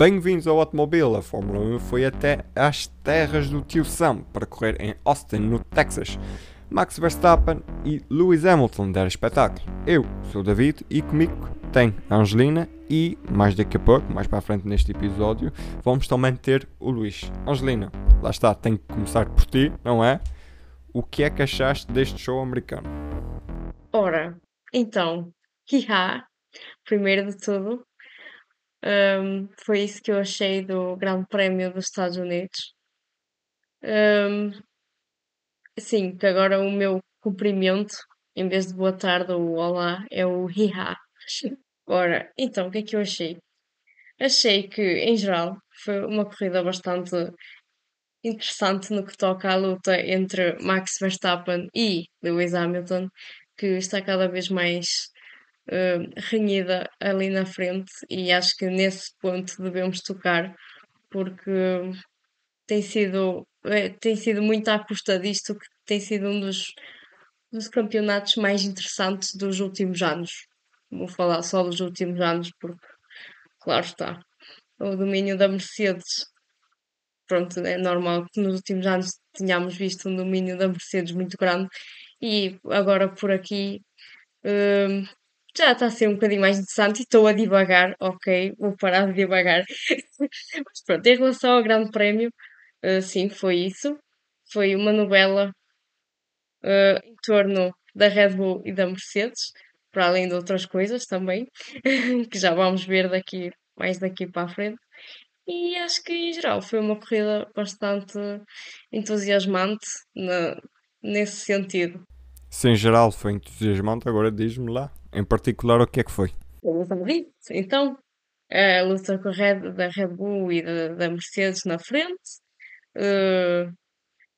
Bem-vindos ao Automobile. A Fórmula 1 foi até às terras do tio Sam para correr em Austin, no Texas. Max Verstappen e Lewis Hamilton deram espetáculo. Eu sou o David e comigo tem a Angelina e mais daqui a pouco, mais para a frente neste episódio, vamos também ter o Luís. Angelina, lá está, tem que começar por ti, não é? O que é que achaste deste show americano? Ora, então, hiha, primeiro de tudo, um, foi isso que eu achei do Grande Prémio dos Estados Unidos. Um, sim, que agora o meu cumprimento, em vez de boa tarde ou olá, é o hiha. Ora, então, o que é que eu achei? Achei que, em geral, foi uma corrida bastante interessante no que toca à luta entre Max Verstappen e Lewis Hamilton, que está cada vez mais uh, renhida ali na frente, e acho que nesse ponto devemos tocar, porque tem sido, é, tem sido muito à custa disto, que tem sido um dos, dos campeonatos mais interessantes dos últimos anos. Vou falar só dos últimos anos, porque, claro está, o domínio da Mercedes pronto, é normal que nos últimos anos tínhamos visto um domínio da Mercedes muito grande e agora por aqui hum, já está a ser um bocadinho mais interessante e estou a divagar, ok, vou parar de divagar. Mas pronto, em relação ao Grande Prémio, uh, sim, foi isso. Foi uma novela uh, em torno da Red Bull e da Mercedes, para além de outras coisas também, que já vamos ver daqui mais daqui para a frente. E acho que em geral foi uma corrida bastante entusiasmante na, nesse sentido. Se em geral foi entusiasmante, agora diz-me lá, em particular, o que é que foi? Então, a luta com a Red, da Red Bull e da, da Mercedes na frente. Uh,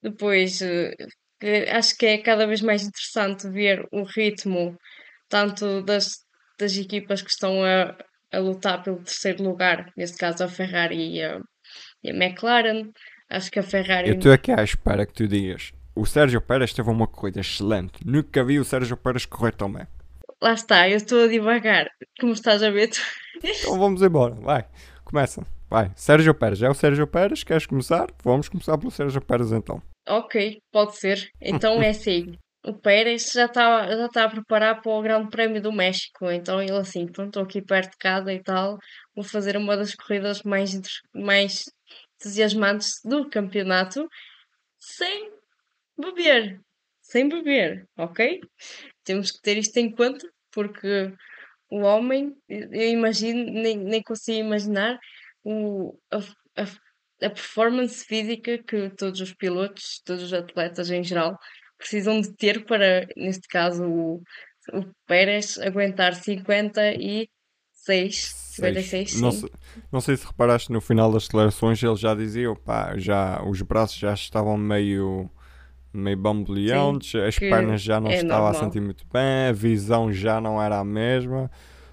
depois, uh, acho que é cada vez mais interessante ver o ritmo tanto das, das equipas que estão a, a lutar pelo terceiro lugar, neste caso a Ferrari e a, e a McLaren. Acho que a Ferrari. Eu estou aqui à espera que tu digas. O Sérgio Pérez teve uma corrida excelente. Nunca vi o Sérgio Pérez correr tão bem. Lá está, eu estou a devagar. Como estás a ver? Tu... Então vamos embora, vai. Começa, vai. Sérgio Pérez, é o Sérgio Pérez? Queres começar? Vamos começar pelo Sérgio Pérez então. Ok, pode ser. Então é assim o Pérez já está já tá a preparar para o Grande Prémio do México. Então ele assim, pronto, estou aqui perto de casa e tal, vou fazer uma das corridas mais, mais entusiasmantes do campeonato sem beber. Sem beber, ok? Temos que ter isto em conta, porque o homem, eu imagino, nem, nem consigo imaginar o, a, a, a performance física que todos os pilotos, todos os atletas em geral, precisam de ter para, neste caso, o, o Pérez aguentar 56, 56 não, sei, não sei se reparaste no final das declarações, ele já dizia, pá, já, os braços já estavam meio meio bamboleantes, as pernas já não é estavam a sentir muito bem, a visão já não era a mesma,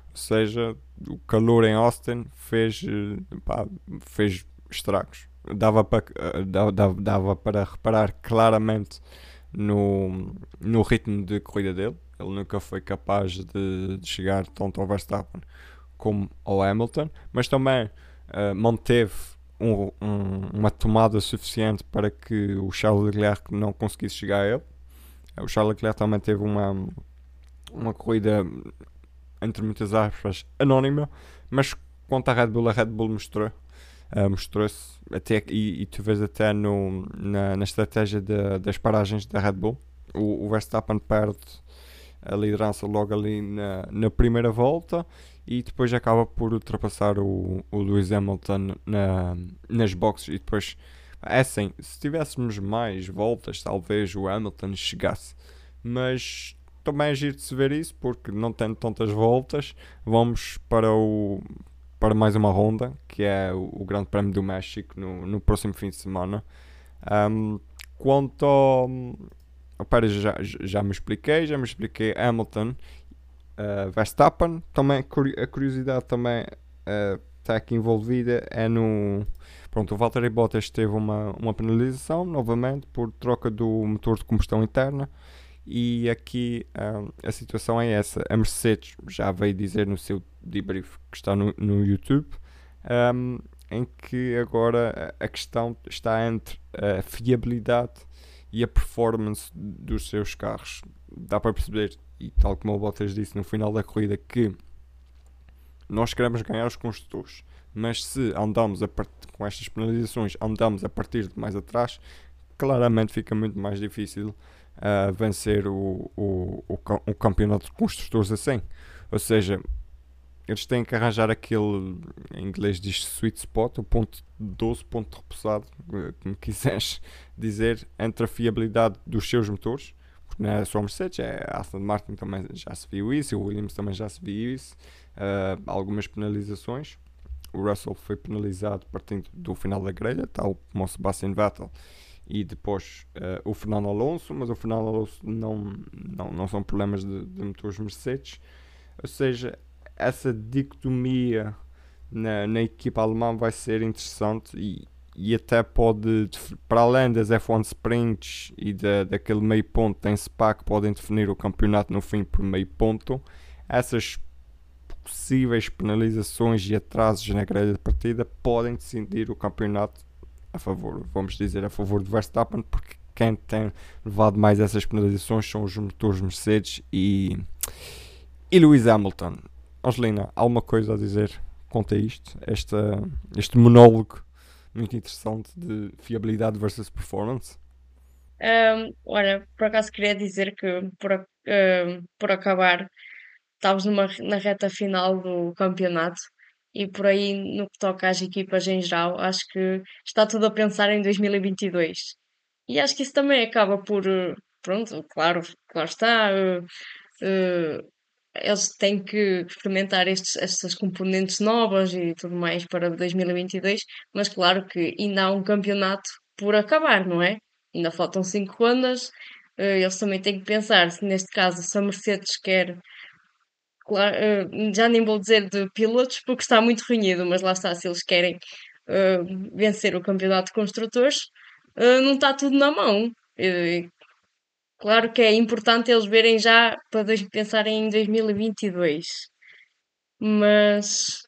ou seja, o calor em Austin fez, pá, fez estragos. Dava para, dava, dava para reparar claramente no, no ritmo de corrida dele. Ele nunca foi capaz de, de chegar tanto ao Verstappen como ao Hamilton, mas também uh, manteve um, um, uma tomada suficiente para que o Charles Leclerc não conseguisse chegar a ele. O Charles Leclerc também teve uma, uma corrida, entre muitas aspas, anónima, mas quanto à Red Bull, a Red Bull mostrou uh, mostrou-se até e, e, tu vês até no, na, na estratégia de, das paragens da Red Bull o, o, Verstappen perde a liderança logo ali na, na primeira volta e depois acaba por ultrapassar o, o Lewis Hamilton na, nas boxes e depois é assim, se tivéssemos mais voltas talvez o Hamilton chegasse mas também é giro de se ver isso porque não tendo tantas voltas vamos para o para mais uma ronda, que é o, o Grande Prémio do México no, no próximo fim de semana. Um, quanto ao, Pérez, já, já me expliquei, já me expliquei Hamilton, uh, Verstappen, também a curiosidade também uh, está aqui envolvida é no. Pronto, o Valtteri Bottas teve uma, uma penalização novamente por troca do motor de combustão interna e aqui um, a situação é essa. A Mercedes já veio dizer no seu debrief que está no, no YouTube. Um, em que agora a questão está entre a fiabilidade e a performance dos seus carros. Dá para perceber, e tal como o Bottas disse no final da corrida, que nós queremos ganhar os construtores, mas se andamos com estas penalizações, andamos a partir de mais atrás, claramente fica muito mais difícil uh, vencer o, o, o, o, campeonato de construtores assim. Ou seja, eles têm que arranjar aquele, em inglês diz sweet spot, o ponto 12, ponto repousado, eh, como quiseres dizer, entre a fiabilidade dos seus motores, é a Mercedes, é a Aston Martin também já se viu isso, o Williams também já se viu isso, uh, algumas penalizações. O Russell foi penalizado partindo do final da grelha, tal como o Sebastian Vettel e depois uh, o Fernando Alonso, mas o Fernando Alonso não, não, não são problemas de, de motores Mercedes, ou seja, essa dicotomia na, na equipa alemã vai ser interessante e, e até pode, para além das F1 Sprints e da, daquele meio ponto em Spa que podem definir o campeonato no fim por meio ponto, essas possíveis penalizações e atrasos na grelha de partida podem decidir o campeonato a favor, vamos dizer, a favor de Verstappen, porque quem tem levado mais essas penalizações são os motores Mercedes e, e Lewis Hamilton. Angelina, alguma coisa a dizer quanto a isto? Esta, este monólogo muito interessante de fiabilidade versus performance? Um, olha, por acaso queria dizer que por, um, por acabar estávamos numa, na reta final do campeonato e por aí no que toca às equipas em geral, acho que está tudo a pensar em 2022. E acho que isso também acaba por, eh, pronto, claro, claro está, uh, uh, eles têm que experimentar estes, estas componentes novas e tudo mais para 2022, mas claro que ainda há um campeonato por acabar, não é? Ainda faltam cinco anos, uh, eles também têm que pensar se neste caso se a Mercedes quer uh, já nem vou dizer de pilotos porque está muito renhido, mas lá está, se eles querem uh, vencer o campeonato de construtores, uh, não está tudo na mão. Claro que é importante eles verem já para pensarem em 2022, mas,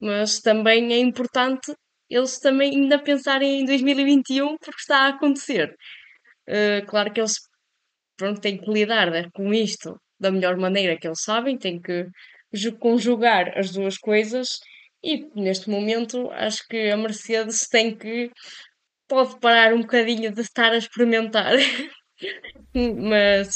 mas também é importante eles também ainda pensarem em 2021 porque está a acontecer. claro que eles pronto, têm que lidar né, com isto da melhor maneira que eles sabem, têm que conjugar as duas coisas e neste momento acho que a Mercedes tem que pode parar um bocadinho de estar a experimentar mas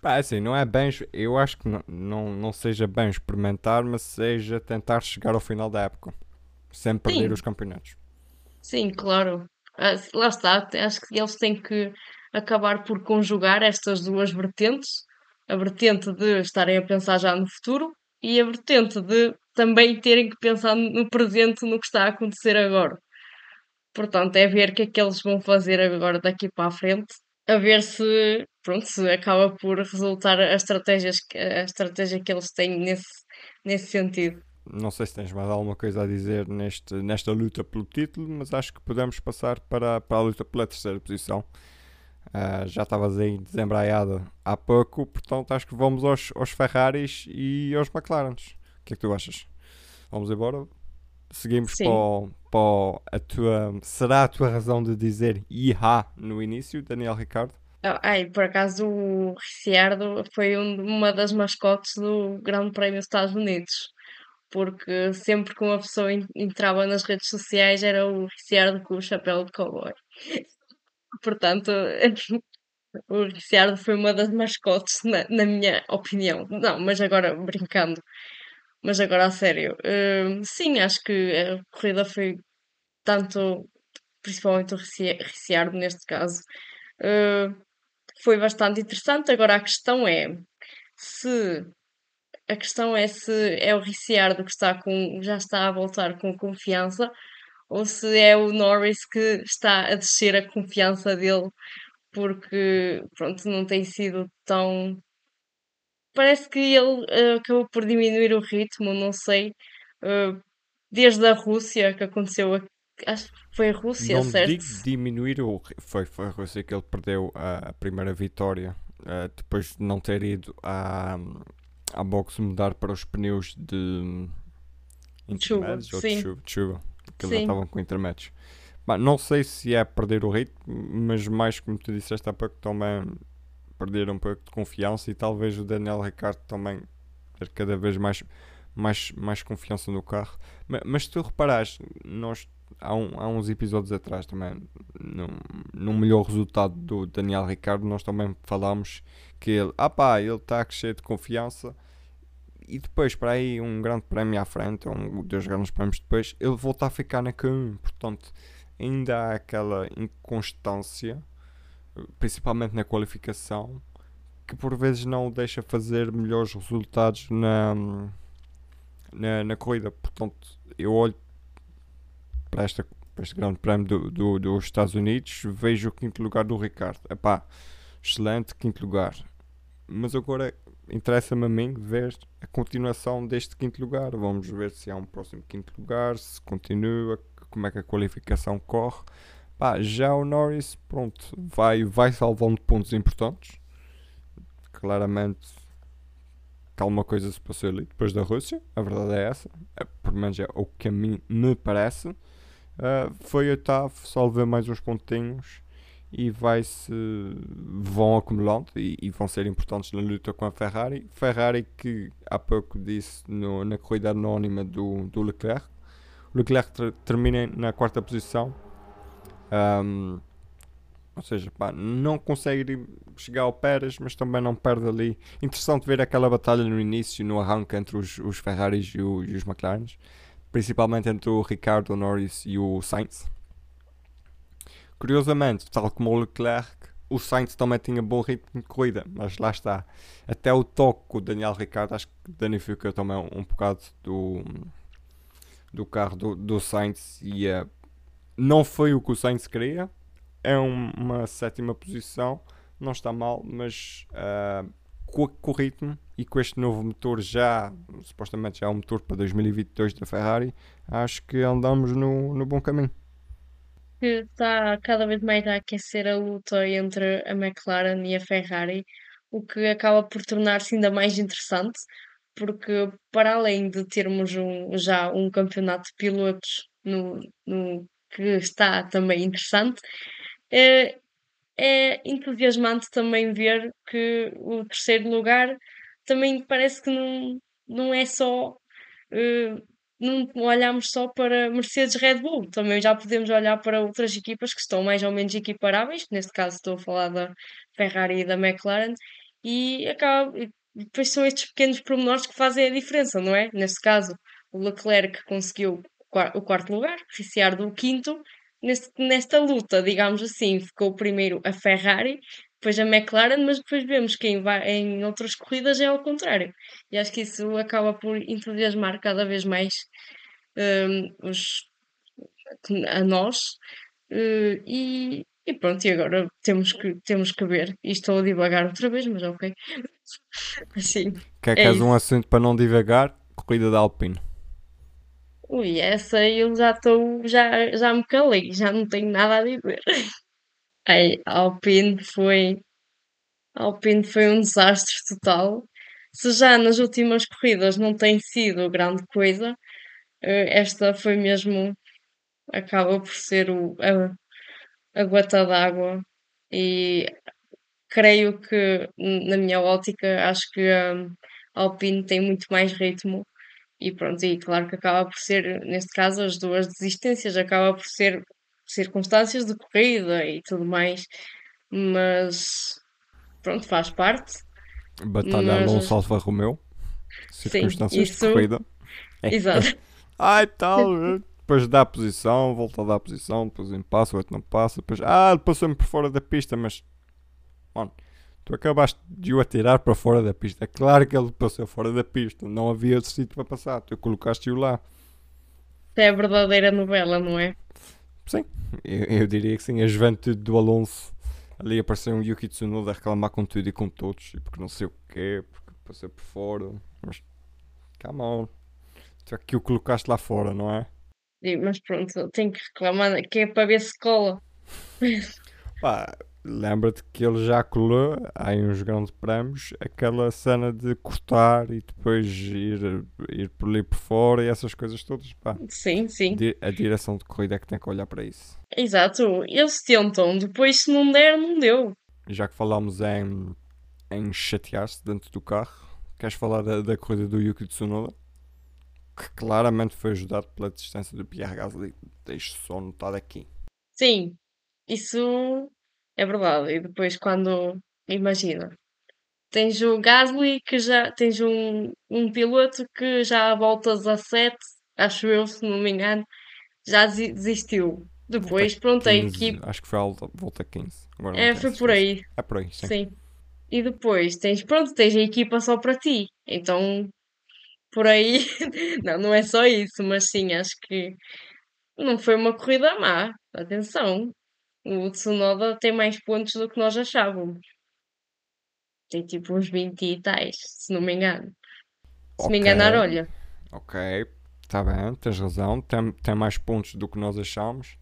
Pá, é assim, não é bem. Eu acho que não, não, não seja bem experimentar, mas seja tentar chegar ao final da época sem perder Sim. os campeonatos. Sim, claro. Ah, lá está, acho que eles têm que acabar por conjugar estas duas vertentes a vertente de estarem a pensar já no futuro e a vertente de também terem que pensar no presente, no que está a acontecer agora. Portanto, é ver o que é que eles vão fazer agora daqui para a frente, a ver se, pronto, se acaba por resultar a, estratégias, a estratégia que eles têm nesse, nesse sentido. Não sei se tens mais alguma coisa a dizer neste, nesta luta pelo título, mas acho que podemos passar para, para a luta pela terceira posição. Uh, já estavas aí desembraiado há pouco, portanto acho que vamos aos, aos Ferraris e aos McLarens. O que é que tu achas? Vamos embora? Seguimos para, o, para a tua. Será a tua razão de dizer IHA no início, Daniel Ricardo? Ah, ai, por acaso o Ricciardo foi um, uma das mascotes do Grande Prémio dos Estados Unidos. Porque sempre que uma pessoa entrava nas redes sociais era o Ricciardo com o chapéu de cowboy. Portanto, o Ricciardo foi uma das mascotes, na, na, minha opinião. Não, mas agora brincando. Mas agora a sério. Uh, sim, acho que a corrida foi tanto, principalmente o Ricciardo neste caso, uh, foi bastante interessante. Agora a questão é se a questão é se é o Ricciardo que está com, já está a voltar com confiança ou se é o Norris que está a descer a confiança dele porque pronto, não tem sido tão. Parece que ele uh, acabou por diminuir o ritmo, não sei. Uh, desde a Rússia que aconteceu. A... Acho que foi a Rússia, não certo? Digo diminuir o. Foi, foi a Rússia que ele perdeu a, primeira vitória uh, depois de não ter ido à, à boxe mudar para os pneus de. Chuva, sim. de chuva, de chuva que eles já estavam com intermédios. Mas não sei se é perder o ritmo, mas mais como tu disseste há pouco, também perder um pouco de confiança e talvez o Daniel Ricciardo também ter cada vez mais, mais, mais confiança no carro. Mas, mas se tu reparares, nós há, um, há uns episódios atrás também, no melhor resultado do Daniel Ricciardo, nós também falámos que ele, ah pá, ele está cheio de confiança e depois, para aí, um grande prémio à frente, um dos grandes prémios depois, ele volta a ficar na Q1. Portanto, ainda há aquela inconstância, principalmente na qualificação, que por vezes não o deixa fazer melhores resultados na, na, na corrida. Portanto, eu olho para, esta, para este grande prémio do, do, dos Estados Unidos, vejo o quinto lugar do Ricardo. Epá, excelente quinto lugar. Mas agora interessa-me a mim ver a continuação deste quinto lugar. Vamos ver se há um próximo quinto lugar, se continua, como é que a qualificação corre. Pá, já o Norris, pronto, vai, vai salvando pontos importantes. Claramente, calma coisa se passou ali depois da Rússia, a verdade é essa. É, pelo menos é o que a mim me parece. Uh, foi oitavo, salve mais uns pontinhos e vai-se vão acumulando e, e, vão ser importantes na luta com a Ferrari. Ferrari que há pouco disse no, na corrida anónima do, do Leclerc. O Leclerc ter, termina na quarta posição. Um, ou seja, pá, não consegue chegar ao Pérez, mas também não perde ali. Interessante ver aquela batalha no início, no arranque entre os, os Ferraris e, o, e os McLarens, principalmente entre o Ricardo Norris e o Sainz Curiosamente, tal como o Leclerc, o Sainz também tinha bom ritmo de corrida, mas lá está. Até o toque com o Daniel Ricciardo acho que danificou também um, um bocado do, do carro do, do Sainz e uh, não foi o que o Sainz queria. É um, uma sétima posição, não está mal, mas uh, com, com, o ritmo e com este novo motor já, supostamente já é um motor para 2022 da Ferrari, acho que andamos no, no bom caminho está cada vez mais a aquecer a luta entre a McLaren e a Ferrari, o que acaba por tornar-se ainda mais interessante, porque para além de termos um, já um campeonato de pilotos no, no que está também interessante, é, é entusiasmante também ver que o terceiro lugar também parece que não, não é só uh, não olhamos só para Mercedes Red Bull, também já podemos olhar para outras equipas que estão mais ou menos equiparáveis, neste caso estou a falar da Ferrari e da McLaren, e acaba, depois são estes pequenos pormenores que fazem a diferença, não é? Neste caso, o Leclerc conseguiu o quarto lugar, oficiar do quinto, neste, nesta luta, digamos assim, ficou primeiro a Ferrari, depois a McLaren, mas depois vemos que em, em outras corridas é ao contrário. E acho que isso acaba por entusiasmar cada vez mais um, os, a nós. Uh, e, e, pronto, e agora temos que, temos que ver. E estou a divagar outra vez, mas ok. assim, Quer que é um assunto para não divagar? Corrida da Alpine. Ui, essa eu já estou, já, já me calei, já não tenho nada a dizer. Ai, Alpine foi. Alpine foi um desastre total. Se já nas últimas corridas não tem sido grande coisa, eh, esta foi mesmo. Acaba por ser o, a, a gota d'água. E creio que, na minha ótica, acho que a Alpine tem muito mais ritmo. E pronto, e claro que acaba por ser, neste caso, as duas desistências, acaba por ser circunstâncias de corrida e tudo mais, mas pronto, faz parte. Batalha mas... Alonso Alfa Romeo, circunstâncias Sim, isso... de corrida. Exato. Ai tal, depois dá a posição, volta a dar a posição, depois passa, o outro não passa, depois, ah, passou-me por fora da pista, mas, mano, tu acabaste de o atirar para fora da pista. É claro que ele passou fora da pista, não havia outro sítio para passar, tu colocaste-o lá. É a verdadeira novela, não é? Sim, eu, eu, diria que sim. A juventude do Alonso ali apareceu um Yuki Tsunoda a reclamar com tudo e com todos, e porque não sei o quê, porque passou por fora. Mas, come on, tu é que o colocaste lá fora, não é? Sim, mas pronto, tenho que reclamar que é para ver se cola. Pá, lembra-te que ele já colou em uns grandes prémios aquela cena de cortar e depois ir, ir por ali por fora e essas coisas todas. Pá. Sim, sim. A direção de corrida é que tem que olhar para isso. Exato, eles tentam, depois se não der, não deu. Já que falámos em, em chatear-se dentro do carro, queres falar da, da corrida do Yuki Tsunoda? Que claramente foi ajudado pela distância do Pierre Gasly. Deixe só notado aqui. Sim, isso é verdade. E depois quando, imagina, tens o Gasly que já tens um, um piloto que já a volta 17, acho eu, se não me engano, já desistiu. Depois, volta pronto, 15, a equipe. Acho que foi a volta 15. Agora é, foi por aí. É por aí, sim. sim. E depois tens, pronto, tens a equipa só para ti. Então, por aí, não, não é só isso, mas sim, acho que não foi uma corrida má. Atenção. O Tsunoda tem mais pontos do que nós achávamos. Tem tipo uns 20 e tais, se não me engano. Se okay. me enganar, olha. Ok, está bem, tens razão. Tem, tem mais pontos do que nós achávamos,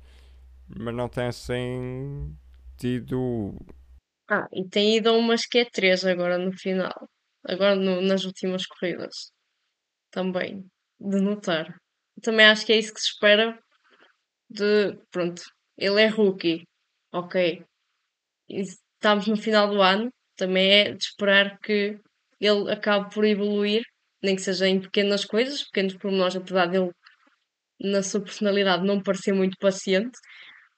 mas não tem assim tido. Ah, e tem ido a umas Q3 agora no final. Agora no, nas últimas corridas. Também. De notar. Também acho que é isso que se espera de. Pronto, ele é rookie, ok. Estamos no final do ano, também é de esperar que ele acabe por evoluir, nem que seja em pequenas coisas, pequenos pormenores, apesar dele, na sua personalidade, não parecer muito paciente,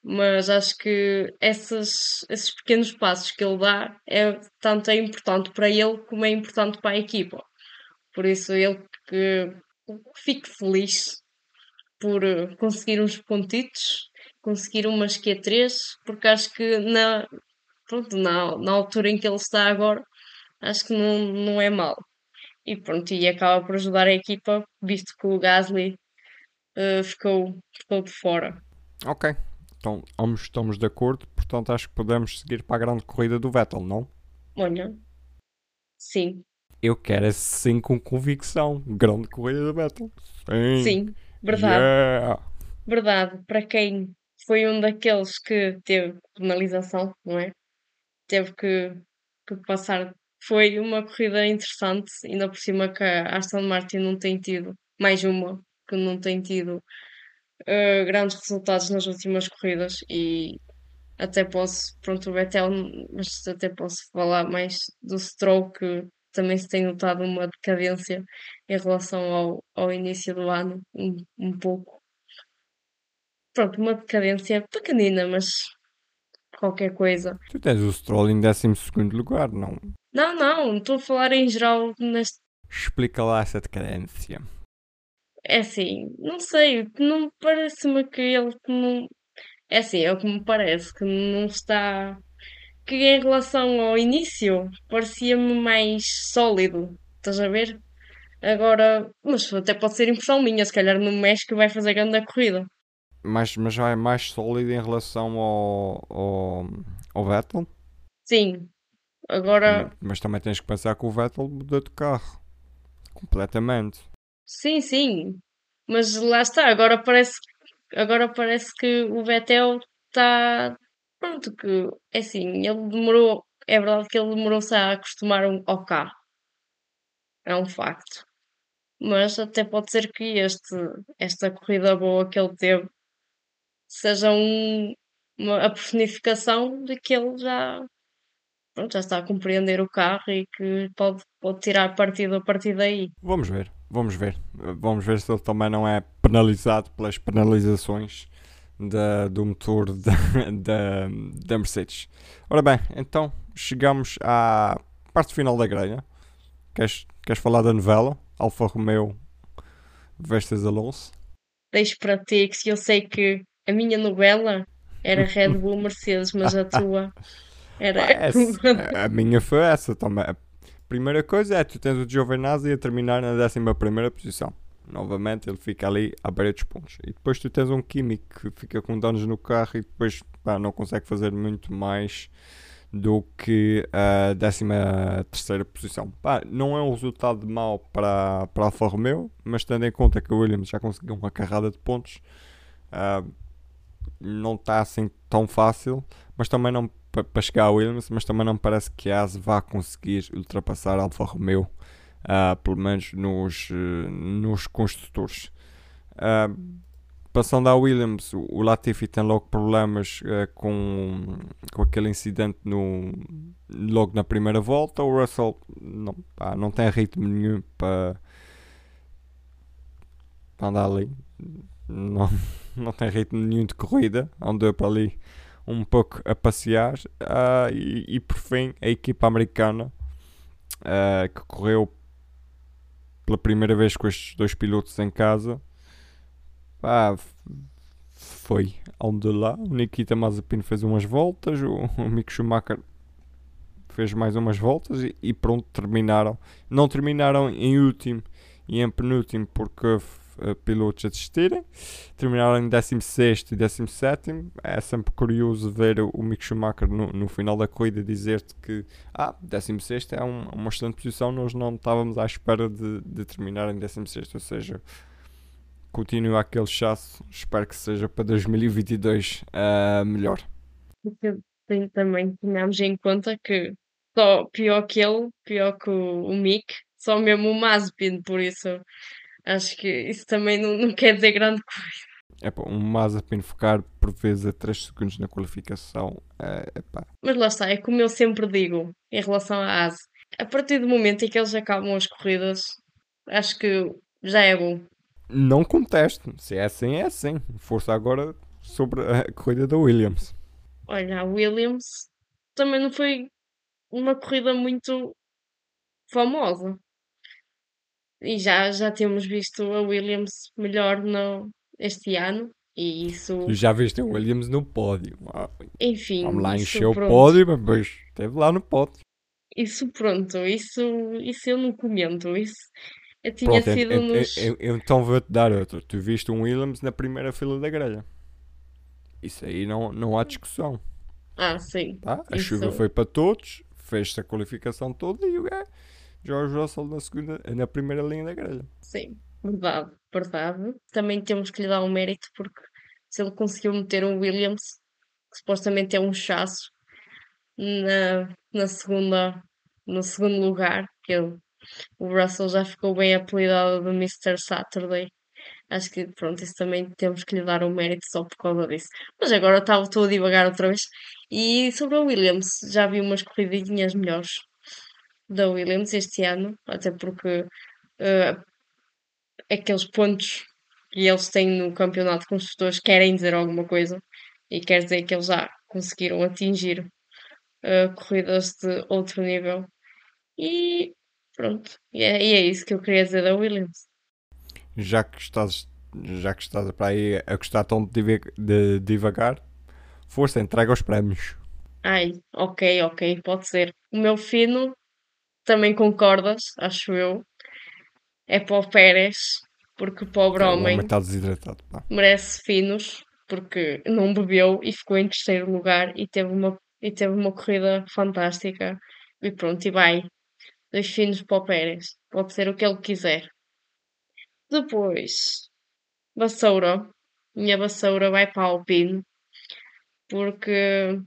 mas acho que essas, esses pequenos passos que ele dá é tanto é importante para ele como é importante para a equipa. Por isso ele que, que fique feliz por conseguir uns pontitos conseguir umas Q3, porque acho que na, pronto, na, na altura em que ele está agora, acho que não, não é mal. E pronto, e acaba por ajudar a equipa, visto que o Gasly uh, ficou, ficou de fora. Ok, então ambos estamos de acordo, portanto acho que podemos seguir para a grande corrida do Vettel, não? Olha, sim. Eu quero assim com convicção. Grande corrida do Vettel. Sim. Sim, verdade. Yeah. Verdade. Para quem foi um daqueles que teve penalização, não é? Teve que, que passar. Foi uma corrida interessante, ainda por cima que a Aston Martin não tem tido, mais uma, que não tem tido uh, grandes resultados nas últimas corridas e até posso, pronto, o Vettel, mas até posso falar mais do Stroll que também se tem notado uma decadência em relação ao, ao início do ano, um, um pouco pronto, uma decadência pequenina, mas qualquer coisa. Tu tens o Stroll em 12 lugar, não? Não, não, estou a falar em geral neste. Explica lá essa decadência. É assim, não sei, não parece-me que ele não. É assim, é o que me parece, que não está. Que em relação ao início parecia-me mais sólido, estás a ver? Agora, mas até pode ser impressão minha, se calhar no México vai fazer grande corrida. Mas, mas já é mais sólido em relação ao, ao, ao Vettel? Sim. Agora. Mas, mas também tens que pensar que o Vettel mudou de carro. Completamente. Sim, sim. Mas lá está. Agora parece, agora parece que o Vettel está. Pronto, que é assim. Ele demorou. É verdade que ele demorou-se a acostumar ao carro. É um facto. Mas até pode ser que este, esta corrida boa que ele teve seja um, uma, a personificação de que ele já, pronto, já está a compreender o carro e que pode, pode tirar partido a partir daí. Vamos ver, vamos ver. Vamos ver se ele também não é penalizado pelas penalizações da, do motor da, da, da Mercedes. Ora bem, então chegamos à parte final da grelha. Queres, queres falar da novela? Alfa Romeo Vestas Alonso? Deixo para ti, que eu sei que a minha novela era Red Bull Mercedes, mas a tua era. a minha foi essa também. A primeira coisa é tu tens o Giovinazzi a terminar na 11 posição. Novamente ele fica ali à beira dos pontos. E depois tu tens um químico que fica com danos no carro e depois pá, não consegue fazer muito mais do que a 13 posição. Pá, não é um resultado mau para, para a Alfa Romeo, mas tendo em conta que o Williams já conseguiu uma carrada de pontos, uh, não está assim tão fácil, mas também não para chegar ao Williams, mas também não parece que a AS vá conseguir ultrapassar a Alfa Romeo, uh, pelo menos nos, uh, nos construtores. Uh, passando à Williams, o Latifi tem logo problemas com, com aquele incidente no, logo na primeira volta. O Russell não, pá, não tem ritmo nenhum para andar ali. Não, não tem ritmo nenhum de corrida. Andou para ali um pouco a passear. Uh, e, e, por fim, a equipa americana uh, que correu pela primeira vez com estes dois pilotos em casa. Ah, foi onde lá. O Nikita Mazepin fez umas voltas, o, o Mick Schumacher fez mais umas voltas e, e, pronto, terminaram. Não terminaram em último e em penúltimo porque pilotos a desistirem. Terminaram em 16 e 17. É sempre curioso ver o, Mick Schumacher no, no, final da corrida dizer-te que ah, 16 é um, uma excelente posição, nós não estávamos à espera de, de terminar em 16, ou seja, continua aquele chasso. Espero que seja para 2022 uh, melhor. Também tenhamos em conta que só pior que ele, pior que o, o Mick, só mesmo o Mazepin, por isso acho que isso também não, não quer dizer grande coisa. É pá, um Mazepin ficar por vezes a 3 segundos na qualificação, é, é pá. Mas lá está, é como eu sempre digo em relação à ASE. A partir do momento em que eles acabam as corridas, acho que já é bom. Não contesto, se é assim, é assim. Força agora sobre a corrida da Williams. Olha, a Williams também não foi uma corrida muito famosa. E já, já temos visto a Williams melhor no, este ano. E isso. Já viste a Williams no pódio. Enfim. Vamos lá encher o pódio, mas depois esteve lá no pódio. Isso pronto, isso, isso eu não comento. Isso eu tinha pronto, sido eu, nos. Eu, eu, então vou-te dar outro. Tu viste um Williams na primeira fila da grelha. Isso aí não, não há discussão. Ah, sim. Tá? A isso... chuva foi para todos, fez-se a qualificação toda e o gajo, George Russell na, segunda, na primeira linha da grelha. Sim, verdade, verdade. Também temos que lhe dar um mérito porque se ele conseguiu meter um Williams, que supostamente é um chasso, na, na segunda, no segundo lugar, que ele, o Russell já ficou bem apelidado de Mr. Saturday. Acho que, pronto, isso também temos que lhe dar um mérito só por causa disso. Mas agora estou a divagar outra vez. E sobre a Williams, já vi umas corridinhas melhores da Williams este ano, até porque uh, aqueles pontos que eles têm no campeonato de construtores querem dizer alguma coisa e quer dizer que eles já conseguiram atingir uh, corridas de outro nível. E pronto, e é, e é isso que eu queria dizer da Williams já que estás, já que estás para aí a gostar tão de, de devagar, força, entrega os prémios. Ai, ok, ok, pode ser. O meu fino, também concordas, acho eu, é para o Pérez, porque o pobre é, homem, está desidratado, pá. merece finos, porque não bebeu e ficou em terceiro lugar e teve uma, e teve uma corrida fantástica. E pronto, e vai. Dois finos para o Pérez. Pode ser o que ele quiser. Depois, vassoura. Minha vassoura vai para a Alpine, porque,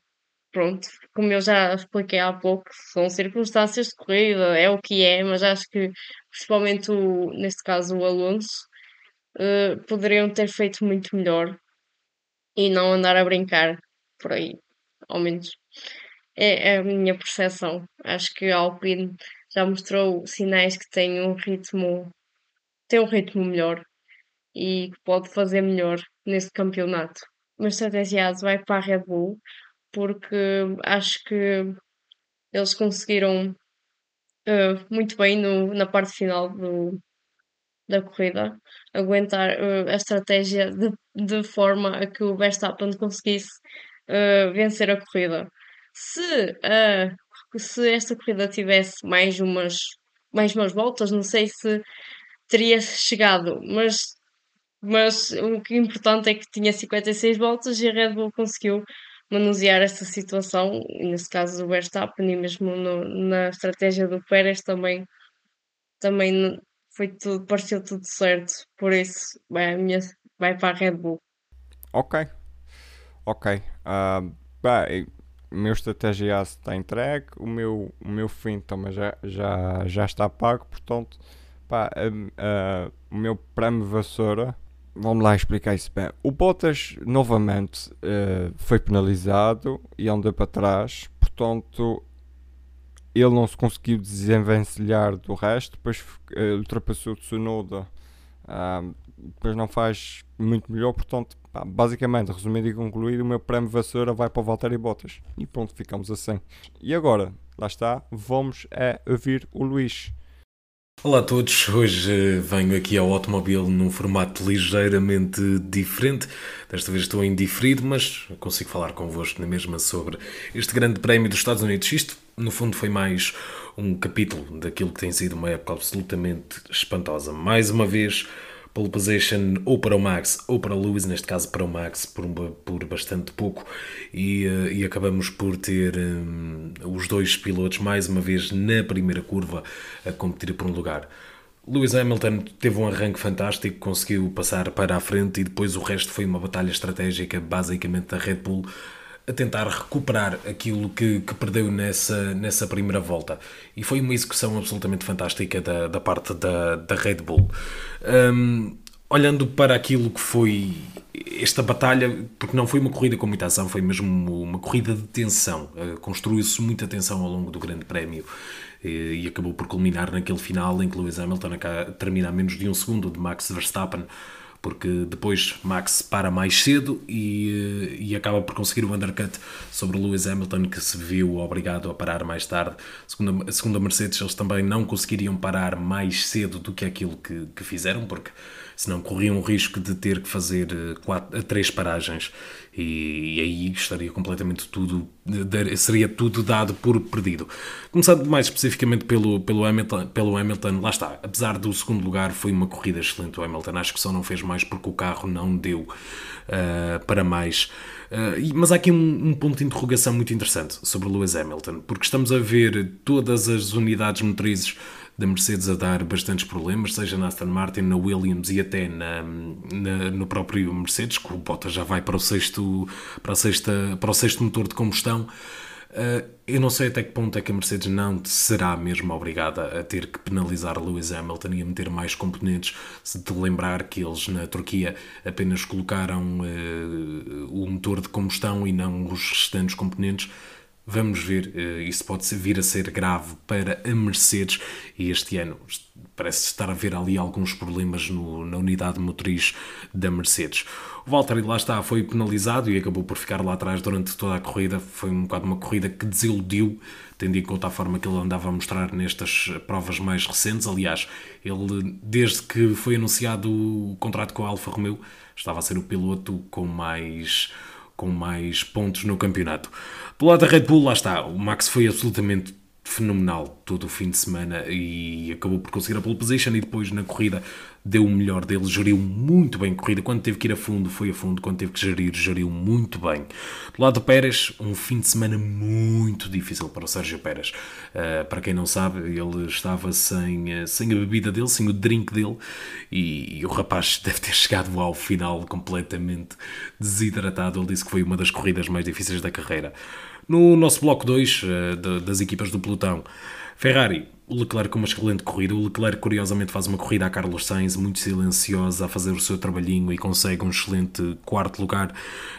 pronto, como eu já expliquei há pouco, são circunstâncias de corrida, é o que é, mas acho que, principalmente, o, neste caso, o Alonso, uh, poderiam ter feito muito melhor e não andar a brincar por aí, ao menos. É, é a minha percepção. Acho que a Alpine já mostrou sinais que tem um ritmo tem um ritmo melhor e que pode fazer melhor nesse campeonato. Mas estratégia vai para a Red Bull porque acho que eles conseguiram uh, muito bem no, na parte final do, da corrida aguentar uh, a estratégia de, de forma a que o Verstappen conseguisse uh, vencer a corrida. Se, se esta corrida tivesse mais umas mais umas voltas, não sei se teria chegado, mas, mas o que é importante é que tinha 56 voltas e a Red Bull conseguiu manusear essa situação, nesse caso o Verstappen e mesmo no, na estratégia do Pérez também, também foi tudo, pareceu tudo certo, por isso vai, minha, vai para a Red Bull. Ok, ok. Uh, bah, o meu estratégia está entregue, o meu, o meu fim também já, já, já está pago, portanto, pá, o meu prémio vassoura, vamos lá explicar isso bem. O Bottas, novamente, uh, foi penalizado e andou para trás, portanto, ele não se conseguiu desenvencilhar do resto, depois uh, ultrapassou Tsunoda, uh, depois não faz muito melhor, portanto, pá, basicamente, resumido e concluído, o meu prémio vassoura vai para o Valtteri Bottas. E pronto, ficamos assim. E agora, lá está, vamos a ouvir o Luís. Olá a todos, hoje venho aqui ao automóvel num formato ligeiramente diferente. Desta vez estou indiferido, mas consigo falar convosco na mesma sobre este grande prémio dos Estados Unidos. Isto, no fundo, foi mais um capítulo daquilo que tem sido uma época absolutamente espantosa. Mais uma vez, pole position ou para o Max ou para o Lewis, neste caso para o Max, por, por bastante pouco, e, uh, e acabamos por ter um, os dois pilotos mais uma vez na primeira curva a competir por um lugar. Lewis Hamilton teve um arranque fantástico, conseguiu passar para a frente e depois o resto foi uma batalha estratégica basicamente da Red Bull a tentar recuperar aquilo que, que, perdeu nessa, nessa primeira volta. E foi uma execução absolutamente fantástica da, da parte da, da Red Bull. Um, olhando para aquilo que foi esta batalha, porque não foi uma corrida com muita ação, foi mesmo uma corrida de tensão. Uh, Construiu-se muita tensão ao longo do Grande Prémio e, e acabou por culminar naquele final em que Lewis Hamilton termina a menos de um segundo de Max Verstappen porque depois Max para mais cedo e, eh, e acaba por conseguir o undercut sobre Lewis Hamilton, que se viu obrigado a parar mais tarde. Segundo segundo a Mercedes, eles também não conseguiriam parar mais cedo do que aquilo que, que fizeram, porque senão corriam o risco de ter que fazer eh, quatro, três paragens e, e, aí estaria completamente tudo, seria tudo dado por perdido. Começando mais especificamente pelo, pelo, Hamilton, pelo Hamilton, lá está, apesar do segundo lugar, foi uma corrida excelente o Hamilton, acho que só não fez mais porque o carro não deu uh, para mais. Uh, mas há aqui um, um, ponto de interrogação muito interessante sobre Lewis Hamilton, porque estamos a ver todas as unidades motrizes da Mercedes a dar bastantes problemas, seja na Aston Martin, na Williams e até na, na, no próprio Mercedes, que o Bottas já vai para o sexto, para a sexta, para o sexto motor de combustão. Uh, eu não sei até que ponto é que a Mercedes não será mesmo obrigada a ter que penalizar Lewis Hamilton e a meter mais componentes. Se te lembrar que eles na Turquia apenas colocaram uh, o motor de combustão e não os restantes componentes, Vamos ver, uh, isso pode vir a ser grave para a Mercedes e este ano parece estar a haver ali alguns problemas no, na unidade motriz da Mercedes. O Valtteri lá está, foi penalizado e acabou por ficar lá atrás durante toda a corrida. Foi um bocado uma corrida que desiludiu, tendo em conta a forma que ele andava a mostrar nestas provas mais recentes. Aliás, ele, desde que foi anunciado o contrato com a Alfa Romeo, estava a ser o piloto com mais com mais pontos no campeonato. Do lado da Red Bull, lá está, o Max foi absolutamente fenomenal todo o fim de semana e acabou por conseguir a pole position e depois na corrida deu o melhor dele, geriu muito bem a corrida, quando teve que ir a fundo foi a fundo, quando teve que gerir, geriu muito bem. Do lado do Pérez, um fim de semana muito difícil para o Sérgio Pérez. Uh, para quem não sabe, ele estava sem, uh, sem a bebida dele, sem o drink dele e, e, o rapaz deve ter chegado ao final completamente desidratado. Ele disse que foi uma das corridas mais difíceis da carreira. No nosso bloco 2 uh, eh, das equipas do pelotão, Ferrari, o Leclerc com uma excelente corrida. O Leclerc, curiosamente, faz uma corrida a Carlos Sainz, muito silenciosa, a fazer o seu trabalhinho e consegue um excelente quarto lugar.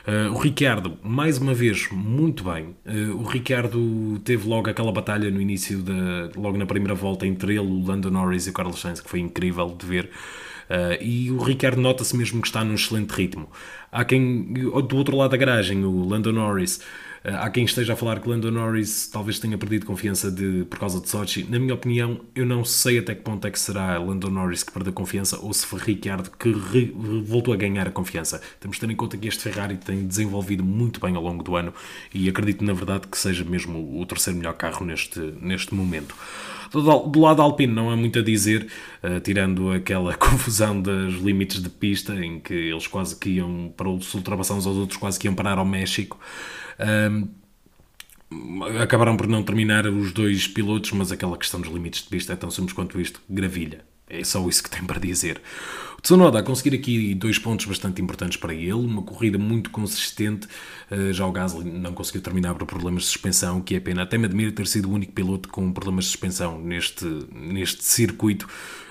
Uh, o Ricciardo, mais uma vez, muito bem. Uh, o Ricciardo teve logo aquela batalha no início, da, logo na primeira volta, entre ele, o Lando Norris e o Carlos Sainz, que foi incrível de ver. Uh, e o Ricciardo nota-se mesmo que está num excelente ritmo. Há quem, do outro lado da garagem, o Lando Norris eh, há quem esteja a falar que Lando Norris talvez tenha perdido confiança de, por causa de Sochi. Na minha opinião, eu não sei até que ponto é que será Lando Norris que perdeu confiança ou se foi Ricciardo que re, voltou a ganhar a confiança. Temos de ter em conta que este Ferrari tem desenvolvido muito bem ao longo do ano e acredito na verdade que seja mesmo o terceiro melhor carro neste, neste momento. Do lado Alpine não há muito a dizer, uh, tirando aquela confusão dos limites de pista em que eles quase que iam para os ultrapassar uns aos outros, quase que iam parar ao México. Um, acabaram por não terminar os dois pilotos, mas aquela questão dos limites de pista é tão simples quanto isto. Gravilha. É só isso que tem para dizer. Tsunoda a conseguir aqui dois pontos bastante importantes para ele, uma corrida muito consistente. Eh, já o Gasly não conseguiu terminar por problemas de suspensão, que é pena. Até me admira ter sido o único piloto com problemas de suspensão neste, neste circuito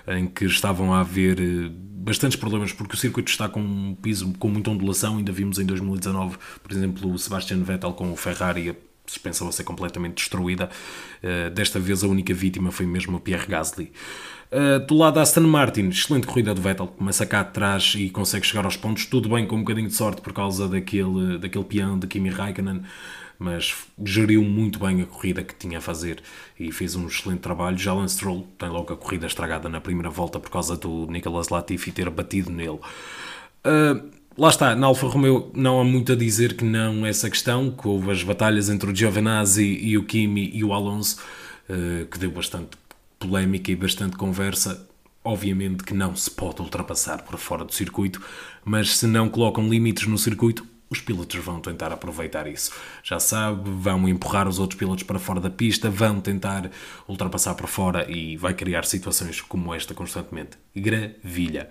em que estavam a haver eh, bastantes problemas, porque o circuito está com um piso com muita ondulação. Ainda vimos em 2019, por exemplo, o Sebastian Vettel com o Ferrari a suspensão a ser completamente destruída. Uh, desta vez a única vítima foi mesmo o Pierre Gasly. Uh, do lado da Aston Martin, excelente corrida do Vettel, começa cá atrás e consegue chegar aos pontos, tudo bem com um bocadinho de sorte por causa daquele, daquele peão de Kimi Raikkonen, mas geriu muito bem a corrida que tinha a fazer e fez um excelente trabalho. Já Lance Stroll tem logo a corrida estragada na primeira volta por causa do Nicolas Latifi ter batido nele. Uh, lá está, na Alfa Romeo não há muito a dizer que não essa questão, que houve as batalhas entre o Giovinazzi e o Kimi e o Alonso, uh, que deu bastante polémica e bastante conversa. Obviamente que não se pode ultrapassar por fora do circuito, mas se não colocam limites no circuito, os pilotos vão tentar aproveitar isso. Já sabe, vão empurrar os outros pilotos para fora da pista, vão tentar ultrapassar para fora e vai criar situações como esta constantemente. Gravilha.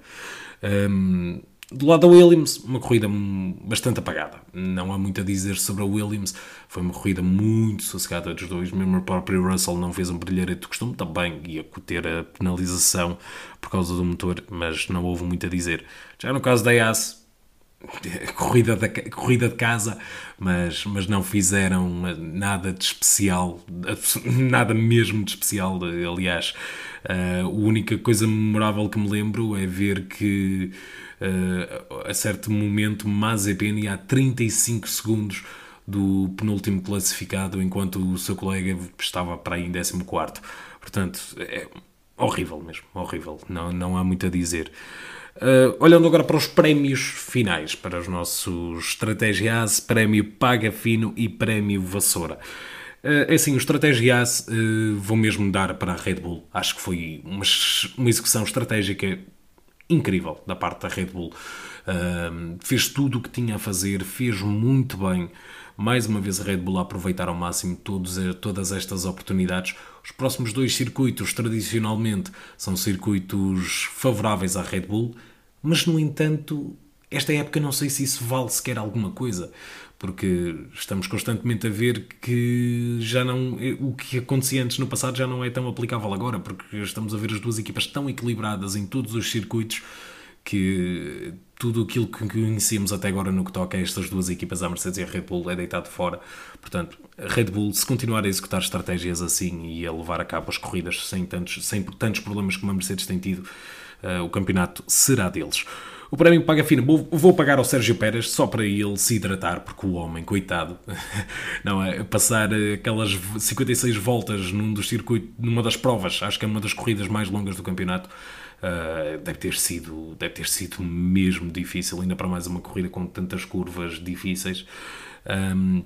Um, do lado da Williams, uma corrida bastante apagada. Não há muito a dizer sobre a Williams. Foi uma corrida muito sossegada dos dois. Mesmo o próprio Russell não fez um brilharete de costume. Também ia ter a penalização por causa do motor, mas não houve muito a dizer. Já no caso da Haas, corrida, da, corrida de casa, mas, mas não fizeram nada de especial, nada mesmo de especial. Aliás, a única coisa memorável que me lembro é ver que uh, a certo momento Mazepin ia a 35 segundos do penúltimo classificado, enquanto o seu colega estava para aí em 14. Portanto, é horrível mesmo, horrível. Não, não há muito a dizer. Uh, olhando agora para os prémios finais, para os nossos Estratégia AS, Prémio Paga Fino e Prémio Vassoura. Uh, é assim, o Estratégia AS uh, vou mesmo dar para a Red Bull. Acho que foi uma, uma execução estratégica incrível da parte da Red Bull. Fez tudo o que tinha a fazer, fez muito bem. Mais uma vez a Red Bull a aproveitar ao máximo todos, todas estas oportunidades. Os próximos dois circuitos, tradicionalmente, são circuitos favoráveis à Red Bull, mas no entanto, esta época não sei se isso vale sequer alguma coisa, porque estamos constantemente a ver que já não o que acontecia antes no passado já não é tão aplicável agora, porque estamos a ver as duas equipas tão equilibradas em todos os circuitos que tudo aquilo que conhecíamos até agora no que toca a estas duas equipas, a Mercedes e a Red Bull, é deitado fora. Portanto, a Red Bull, se continuar a executar estratégias assim e a levar a cabo as corridas sem tantos, sem tantos problemas como a Mercedes tem tido, uh, o campeonato será deles. O prémio paga fino. Vou, vou pagar ao Sérgio Pérez só para ele se hidratar, porque o homem, coitado, não é? Passar aquelas 56 voltas num dos circuitos, numa das provas, acho que é uma das corridas mais longas do campeonato. Uh, deve ter sido deve ter sido mesmo difícil ainda para mais uma corrida com tantas curvas difíceis um,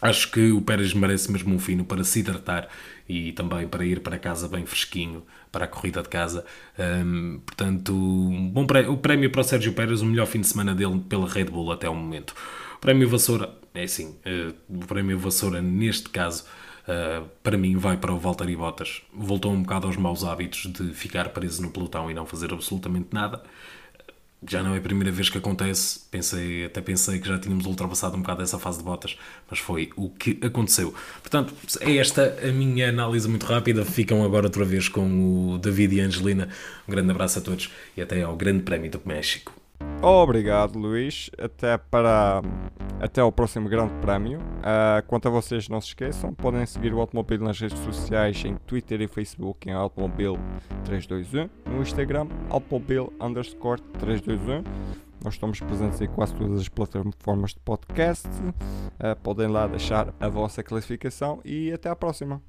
acho que o Pérez merece mesmo um fino para se hidratar e também para ir para casa bem fresquinho para a corrida de casa. Um, portanto, bom prémio, o prémio para o Sérgio Pérez, o melhor fim de semana dele pela Red Bull até o momento. O prémio Vassoura, é assim, uh, o prémio Vassoura neste caso. Uh, para mim vai para o Valtteri Bottas. Voltou um bocado aos maus hábitos de ficar preso no pelotão e não fazer absolutamente nada já não é a primeira vez que acontece. Pensei, até pensei que já tínhamos ultrapassado um bocado essa fase de botas, mas foi o que aconteceu. Portanto, é esta a minha análise muito rápida. Ficam agora outra vez com o David e a Angelina. Um grande abraço a todos e até ao Grande Prémio do México. Obrigado, Luís. Até para até ao próximo Grande Prémio. Uh, quanto a vocês, não se esqueçam, podem seguir o Automobile nas redes sociais, em Twitter e Facebook, em Automobile321, no Instagram, Automobile underscore 321. Nós estamos presentes em quase todas as plataformas de podcast. Uh, podem lá deixar a vossa classificação e até à próxima.